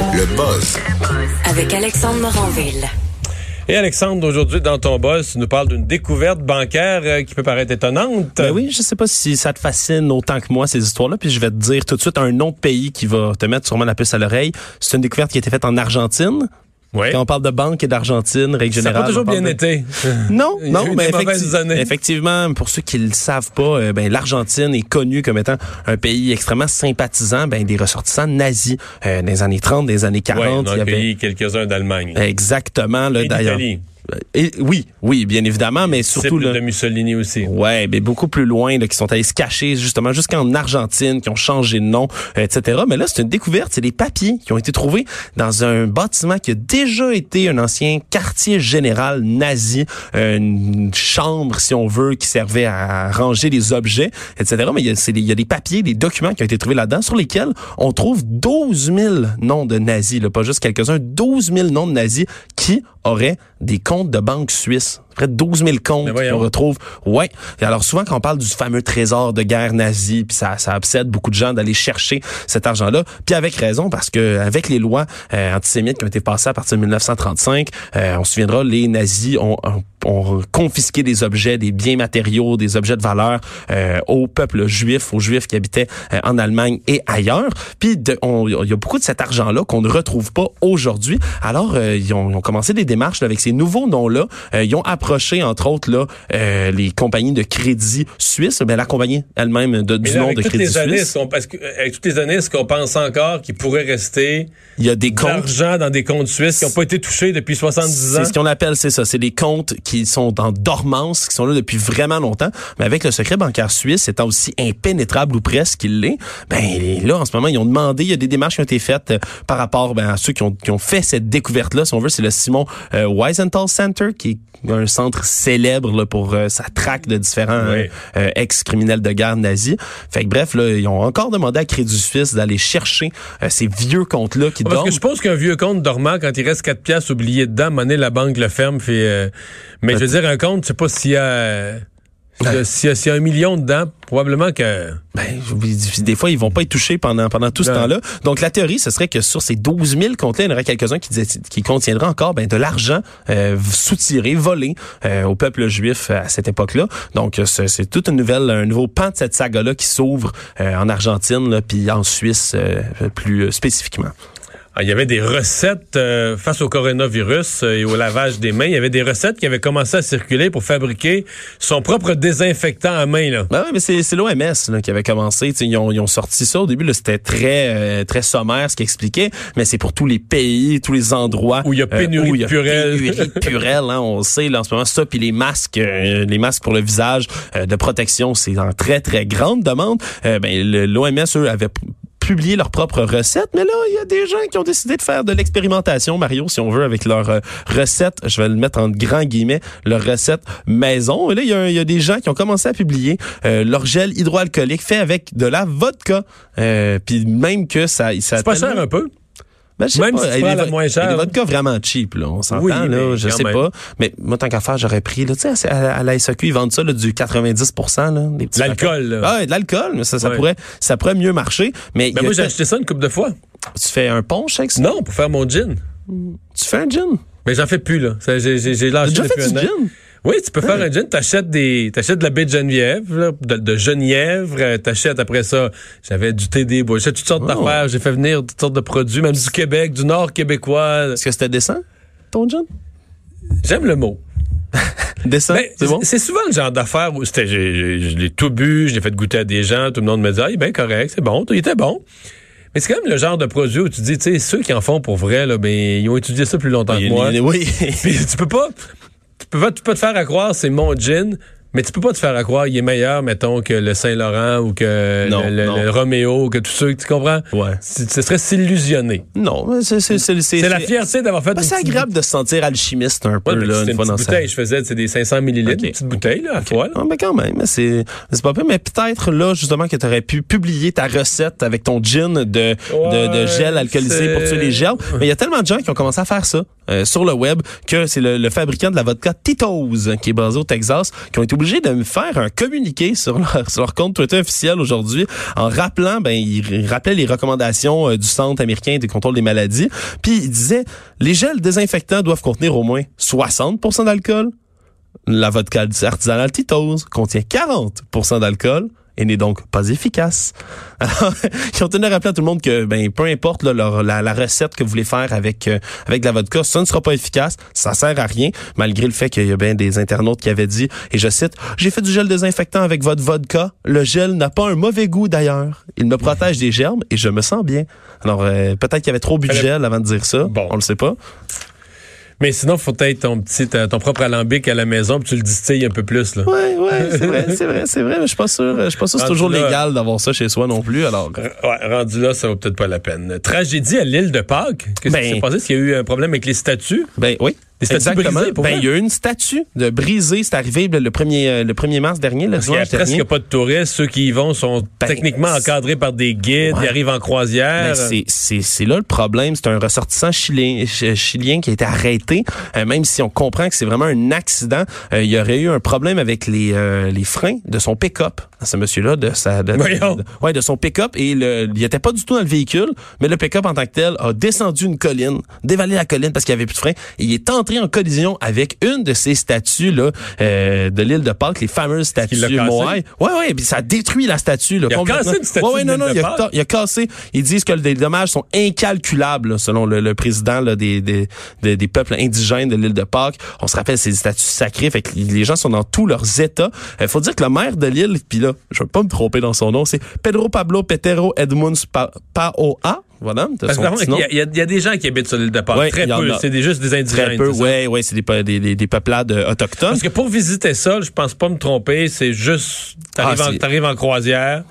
Le buzz Avec Alexandre Moranville. Et Alexandre, aujourd'hui, dans ton boss, tu nous parles d'une découverte bancaire euh, qui peut paraître étonnante. Ben oui, je sais pas si ça te fascine autant que moi, ces histoires-là. Puis je vais te dire tout de suite un nom de pays qui va te mettre sûrement la puce à l'oreille. C'est une découverte qui a été faite en Argentine. Ouais. Quand on parle de banque et d'Argentine, règle Ça n'a générale. pas toujours bien de- été. Non, Il non, mais des effecti- effectivement, pour ceux qui le savent pas, euh, ben l'Argentine est connue comme étant un pays extrêmement sympathisant ben des ressortissants nazis euh, dans les années 30, des années 40, Ouais, on il a y avait quelques-uns d'Allemagne. exactement là d'ailleurs. Et- oui, oui, bien évidemment, mais surtout là, de Mussolini aussi. Ouais, mais beaucoup plus loin, là, qui sont allés se cacher justement jusqu'en Argentine, qui ont changé de nom, euh, etc. Mais là, c'est une découverte, c'est des papiers qui ont été trouvés dans un bâtiment qui a déjà été un ancien quartier général nazi, une chambre, si on veut, qui servait à ranger les objets, etc. Mais il y a, des- il y a des papiers, des documents qui ont été trouvés là-dedans, sur lesquels on trouve 12 000 noms de nazis, là, pas juste quelques-uns, 12 000 noms de nazis qui auraient des comptes de banque suisse. Près de 12 000 comptes qu'on retrouve. Ouais. Et alors souvent quand on parle du fameux trésor de guerre nazi, puis ça, ça obsède beaucoup de gens d'aller chercher cet argent-là. Puis avec raison parce que avec les lois euh, antisémites qui ont été passées à partir de 1935, euh, on se souviendra, les nazis ont, ont, ont confisqué des objets, des biens matériaux, des objets de valeur euh, au peuple juif, aux juifs qui habitaient euh, en Allemagne et ailleurs. Puis il y a beaucoup de cet argent-là qu'on ne retrouve pas aujourd'hui. Alors euh, ils, ont, ils ont commencé des démarches là, avec ces nouveaux noms-là. Euh, ils ont approché entre autres là euh, les compagnies de crédit suisses, ben la compagnie elle-même de, Mais du là, nom avec de toutes crédit les années, suisse. parce que, euh, avec toutes les années, est-ce qu'on pense encore qu'il pourrait rester Il y a des de comptes l'argent dans des comptes suisses qui n'ont pas été touchés depuis 70 ans? C'est ce qu'on appelle, c'est ça. C'est des comptes qui sont en dormance, qui sont là depuis vraiment longtemps. Mais avec le secret bancaire suisse étant aussi impénétrable ou presque qu'il l'est, ben là, en ce moment, ils ont demandé, il y a des démarches qui ont été faites euh, par rapport ben, à ceux qui ont, qui ont fait cette découverte-là. Si on veut, c'est le Simon euh, Wiesenthal Center, qui est un centre célèbre là, pour euh, sa traque de différents Oui. euh, euh, ex-criminels de guerre nazis. Fait que bref, là, ils ont encore demandé à Crédit Suisse d'aller chercher euh, ces vieux comptes-là qui Parce dorment. que je pense qu'un vieux compte dormant, quand il reste 4 piastres oubliés dedans, monnaie, la banque le ferme. Fait, euh, mais je veux dire, un compte, je sais pas s'il y a... euh, S'il y, a- y un million dedans, probablement que... Ben, des fois, ils vont pas être touchés pendant, pendant tout ce temps-là. Donc, la théorie, ce serait que sur ces 12 000 comptes-là, il y en aurait quelques-uns qui, qui contiendraient encore ben, de l'argent euh, soutiré, volé euh, au peuple juif à cette époque-là. Donc, euh, c'est toute une nouvelle, un nouveau pan de cette saga-là qui s'ouvre euh, en Argentine, là, puis en Suisse euh, plus euh, spécifiquement. Ah, Il y avait des recettes euh, face au coronavirus euh, et au lavage des mains. Il y avait des recettes qui avaient commencé à circuler pour fabriquer son propre désinfectant à main. Là. Ben oui, mais c'est, l'OMS qui avait commencé. Ils ont, ils ont sorti ça. Au début, c'était très, euh, très sommaire ce qu'ils expliquaient, mais c'est pour tous les pays, tous les endroits. Où il y a pénurie où il y a pénurie de hein, on sait là, en ce moment. Ça, puis les masques, euh, les masques pour le visage euh, de protection, c'est en très, très grande demande. Euh, ben, l'OMS, eux, avait p- publié leurs propres recettes, mais là, il y a des gens qui ont décidé de faire de l'expérimentation, Mario, si on veut, avec leurs euh, recettes, je vais le mettre en grands guillemets, leurs recettes maison. Et là, il y, a il y a des gens qui ont commencé à publier euh, leur gel hydroalcoolique fait avec de la vodka. Euh, Puis même que ça... ça C'est pas cher un peu. Ben, je Même pas, si tu il prends la moins il y a chère, des vodkas vraiment cheap, là. On s'entend, Oui, là. Je sais même. pas. Mais moi, tant qu'à faire, j'aurais pris, là, tu sais, à, à la SAQ, ils vendent ça, là, du 90 là, des petits L'alcool, là. Ah, de l'alcool, mais ça, ça Ouais. pourrait, ça pourrait mieux marcher. Mais Ben il moi, j'ai acheté ça une couple de fois. tu fais un punch avec ça? Non, pour faire mon gin. Tu fais un gin? Mais j'en fais plus, là. J'ai j'ai- j'ai lâché déjà fait du gin? Oui, tu peux faire un gin. T'achètes des, t'achètes de la baie de Geneviève, là, de, de Genièvre. euh, T'achètes après ça. J'avais du thé des bois. J'achète toutes sortes Oh. d'affaires. J'ai fait venir toutes sortes de produits, même du Québec, du Nord québécois. Est-ce que c'était décent, ton gin? J'aime le mot. Décent, Ben, c'est bon? c'est souvent le genre d'affaires où c'était, je l'ai tout bu, je l'ai fait goûter à des gens, tout le monde me dit, ah, il est bien correct, c'est bon, il était bon. Mais c'est quand même le genre de produit où tu dis, tu sais, ceux qui en font pour vrai, là, ben, ils ont étudié ça plus longtemps que moi. oui. Puis tu peux pas, peux pas, te faire à croire c'est mon gin, mais tu peux pas te faire à croire il est meilleur, mettons, que le Saint-Laurent ou que Non, le, le- non. le Roméo, ou que tous ceux, tu comprends? Ouais. Ce serait s'illusionner. Non, c'est, la fierté d'avoir fait une c'est agréable de se sentir alchimiste un peu, Ouais, là, une fois une dans sa bouteille, je faisais, c'est des 500 millilitres, Ok. une petite bouteille, là, à toi, là. Ah, mais quand même, c'est c'est pas pire. Mais peut-être là, justement, que tu aurais pu publier ta recette avec ton gin de, de, gel alcoolisé pour tuer les germes. Mais il y a tellement de gens qui ont commencé à faire ça euh, sur le web que c'est le, le fabricant de la vodka Tito's, qui est basé au Texas, qui ont été obligés de me faire un communiqué sur leur, compte Twitter officiel aujourd'hui en rappelant, ben, ils rappelaient les recommandations euh, du Centre américain des contrôles des maladies. Puis ils disaient, les gels désinfectants doivent contenir au moins 60% d'alcool. La vodka artisanale Tito's contient 40% d'alcool et n'est donc pas efficace. Alors, ils ont tenu à rappeler à tout le monde que ben peu importe là, leur, la, la, recette que vous voulez faire avec euh, avec de la vodka, ça ne sera pas efficace, ça sert à rien, malgré le fait qu'il y a bien des internautes qui avaient dit, et je cite, j'ai fait du gel désinfectant avec votre vodka, le gel n'a pas un mauvais goût d'ailleurs, il me protège des germes et je me sens bien. Alors euh, peut-être qu'il y avait trop bu de gel avant de dire ça, bon. on le sait pas. Mais sinon, faut être ton petit, ton propre alambic à la maison, puis tu le distilles un peu plus, là. Ouais, ouais, c'est vrai, c'est vrai, c'est vrai. Mais je suis pas sûr, je suis pas sûr que c'est toujours légal d'avoir ça chez soi non plus, alors. Ouais, rendu là, ça vaut peut-être pas la peine. Tragédie à l'île de Pâques? Qu'est-ce qui ben s'est passé? Est-ce qu'il y a eu un problème avec les statues? Ben oui. Exactement. ben, il y a eu une statue de brisée. C'est arrivé le 1er, euh, le 1er mars dernier, le dimanche dernier. Presque pas de touristes. Ceux qui y vont sont ben, techniquement encadrés par des guides. Ils arrivent en croisière. Ben, c'est là le problème. C'est un ressortissant chilien, chilien qui a été arrêté. Euh, même si on comprend que c'est vraiment un accident, euh, il y aurait eu un problème avec les, les freins de son pick-up. Ce monsieur-là, de sa, de, ouais, de son pick-up. Et le, il était pas du tout dans le véhicule, mais le pick-up en tant que tel a descendu une colline, dévalé la colline parce qu'il y avait plus de freins. Et il est entré en collision avec une de ces statues là euh, de l'île de Pâques, les fameuses statues Moai. Ouais ouais, puis ça a détruit la statue là, il a cassé une statue ouais, ouais, non, non, il a, il a, cassé. Ils disent que les dommages sont incalculables selon le, le président là, des, des, des, peuples indigènes de l'île de Pâques. On se rappelle ces statues sacrées, fait que les gens sont dans tous leurs états. Il euh, faut dire que le maire de l'île, puis là, je vais pas me tromper dans son nom, c'est Pedro Pablo Petero Edmunds Paoa. Voilà. Il y, y, a des gens qui habitent sur l'île de Pâques. très peu. C'est juste des indigènes. Très peu, oui, ouais, c'est des, des, des, peuplades autochtones. Parce que pour visiter ça, je pense pas me tromper, c'est juste, t'arrives ah, en, en croisière,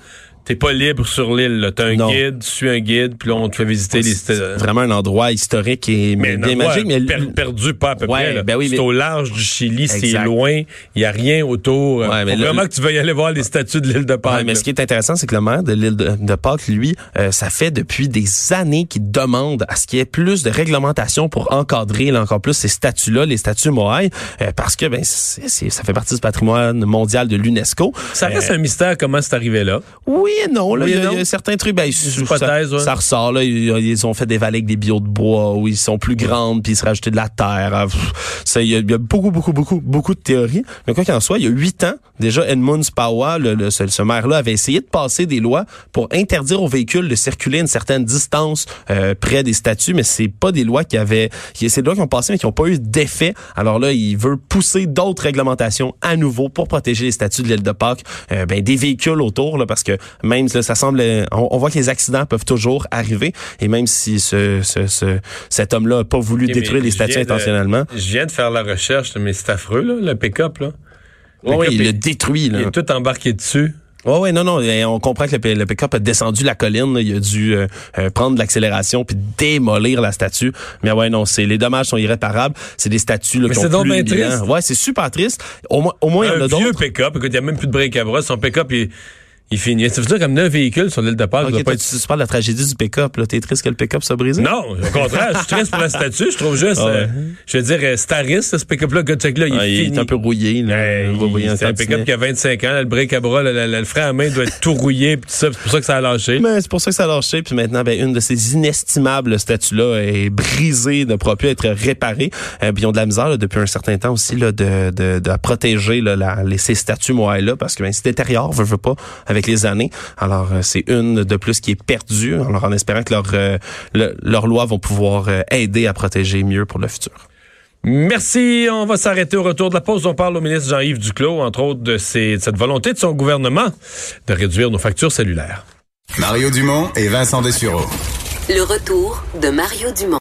T'es pas libre sur l'île. T'as un guide, tu suis un guide, puis là, on te fait visiter les... C'est vraiment un endroit historique et mais bien magique. Mais perdu pas à peu près. Ben oui, c'est au large du Chili, c'est loin. Il y a rien autour. Ouais, mais vraiment que tu veux y aller voir les statues de l'île de Pâques. mais ce qui est intéressant, c'est que le maire de l'île de, Pâques, lui, euh, ça fait depuis des années qu'il demande à ce qu'il y ait plus de réglementation pour encadrer là, encore plus ces statues-là, les statues Moai, euh, parce que ben ça fait partie du patrimoine mondial de l'UNESCO. Ça reste euh, un mystère comment c'est arrivé là. Oui, non. Là, il, y a, certains trucs, ben, ça, ressort. Là, ils, ont fait des vallées avec des billots de bois où ils sont plus grandes, puis ils se rajoutaient de la terre. Ah, ça, il, y a, beaucoup, beaucoup, beaucoup, beaucoup de théories. Mais quoi qu'il en soit, il y a huit ans, déjà, Edmund Spawa, le, ce, maire-là, avait essayé de passer des lois pour interdire aux véhicules de circuler une certaine distance euh, près des statues, mais c'est pas des lois qui avaient... C'est des lois qui ont passé, mais qui n'ont pas eu d'effet. Alors là, il veut pousser d'autres réglementations à nouveau pour protéger les statues de l'île de Pâques, euh, ben, des véhicules autour, là, parce que même ça semble, on, voit que les accidents peuvent toujours arriver. Et même si ce, ce, cet homme-là n'a pas voulu détruire les statues intentionnellement. je viens de faire la recherche, mais c'est affreux, là, le pick-up. Là. oui, il le détruit. Là. Il est tout embarqué dessus. Oh ouais, non, non, on comprend que le, pick-up a descendu la colline, il a dû euh, euh, prendre de l'accélération puis démolir la statue. Mais ouais, non, c'est les dommages sont irréparables. C'est des statues là, qui ont plus triste. Ouais, c'est super triste. Au moins, au moins, il y en a d'autres. Un vieux pick-up, écoute, il n'y a même plus de break à bras. Son pick-up, il il finit. Ça veut dire comme neuf véhicules sur l'île de Pâques. Okay, pas être... tu, parles de la tragédie du pick-up. Là. T'es triste que le pick-up soit brisé? Non, au contraire. je suis triste pour la statue. Je trouve juste, ah euh, je veux dire, Staris, ce pick-up-là, là, il, ah, il est un peu rouillé. Là. c'est un pick-up qui a 25 ans. le break à bras, le, frein à main doit être tout rouillé. Ça, c'est pour ça que ça a lâché. Mais c'est pour ça que ça a lâché. Puis maintenant, ben, une de ces inestimables statues-là est brisée, ne pourra plus être réparée. Euh, puis ils ont de la misère là, depuis un certain temps aussi là, de, de, de protéger là, la, les, ces statues là parce que ben, c'est détériore, veut, veut pas, avec les années. Alors, euh, c'est une de plus qui est perdue. Alors, en espérant que leurs euh, leurs lois vont pouvoir euh, aider à protéger mieux pour le futur. Merci. On va s'arrêter au retour de la pause. On parle au ministre Jean-Yves Duclos, entre autres, de, cette volonté de son gouvernement de réduire nos factures cellulaires. Mario Dumont et Vincent Dessureau. Le retour de Mario Dumont.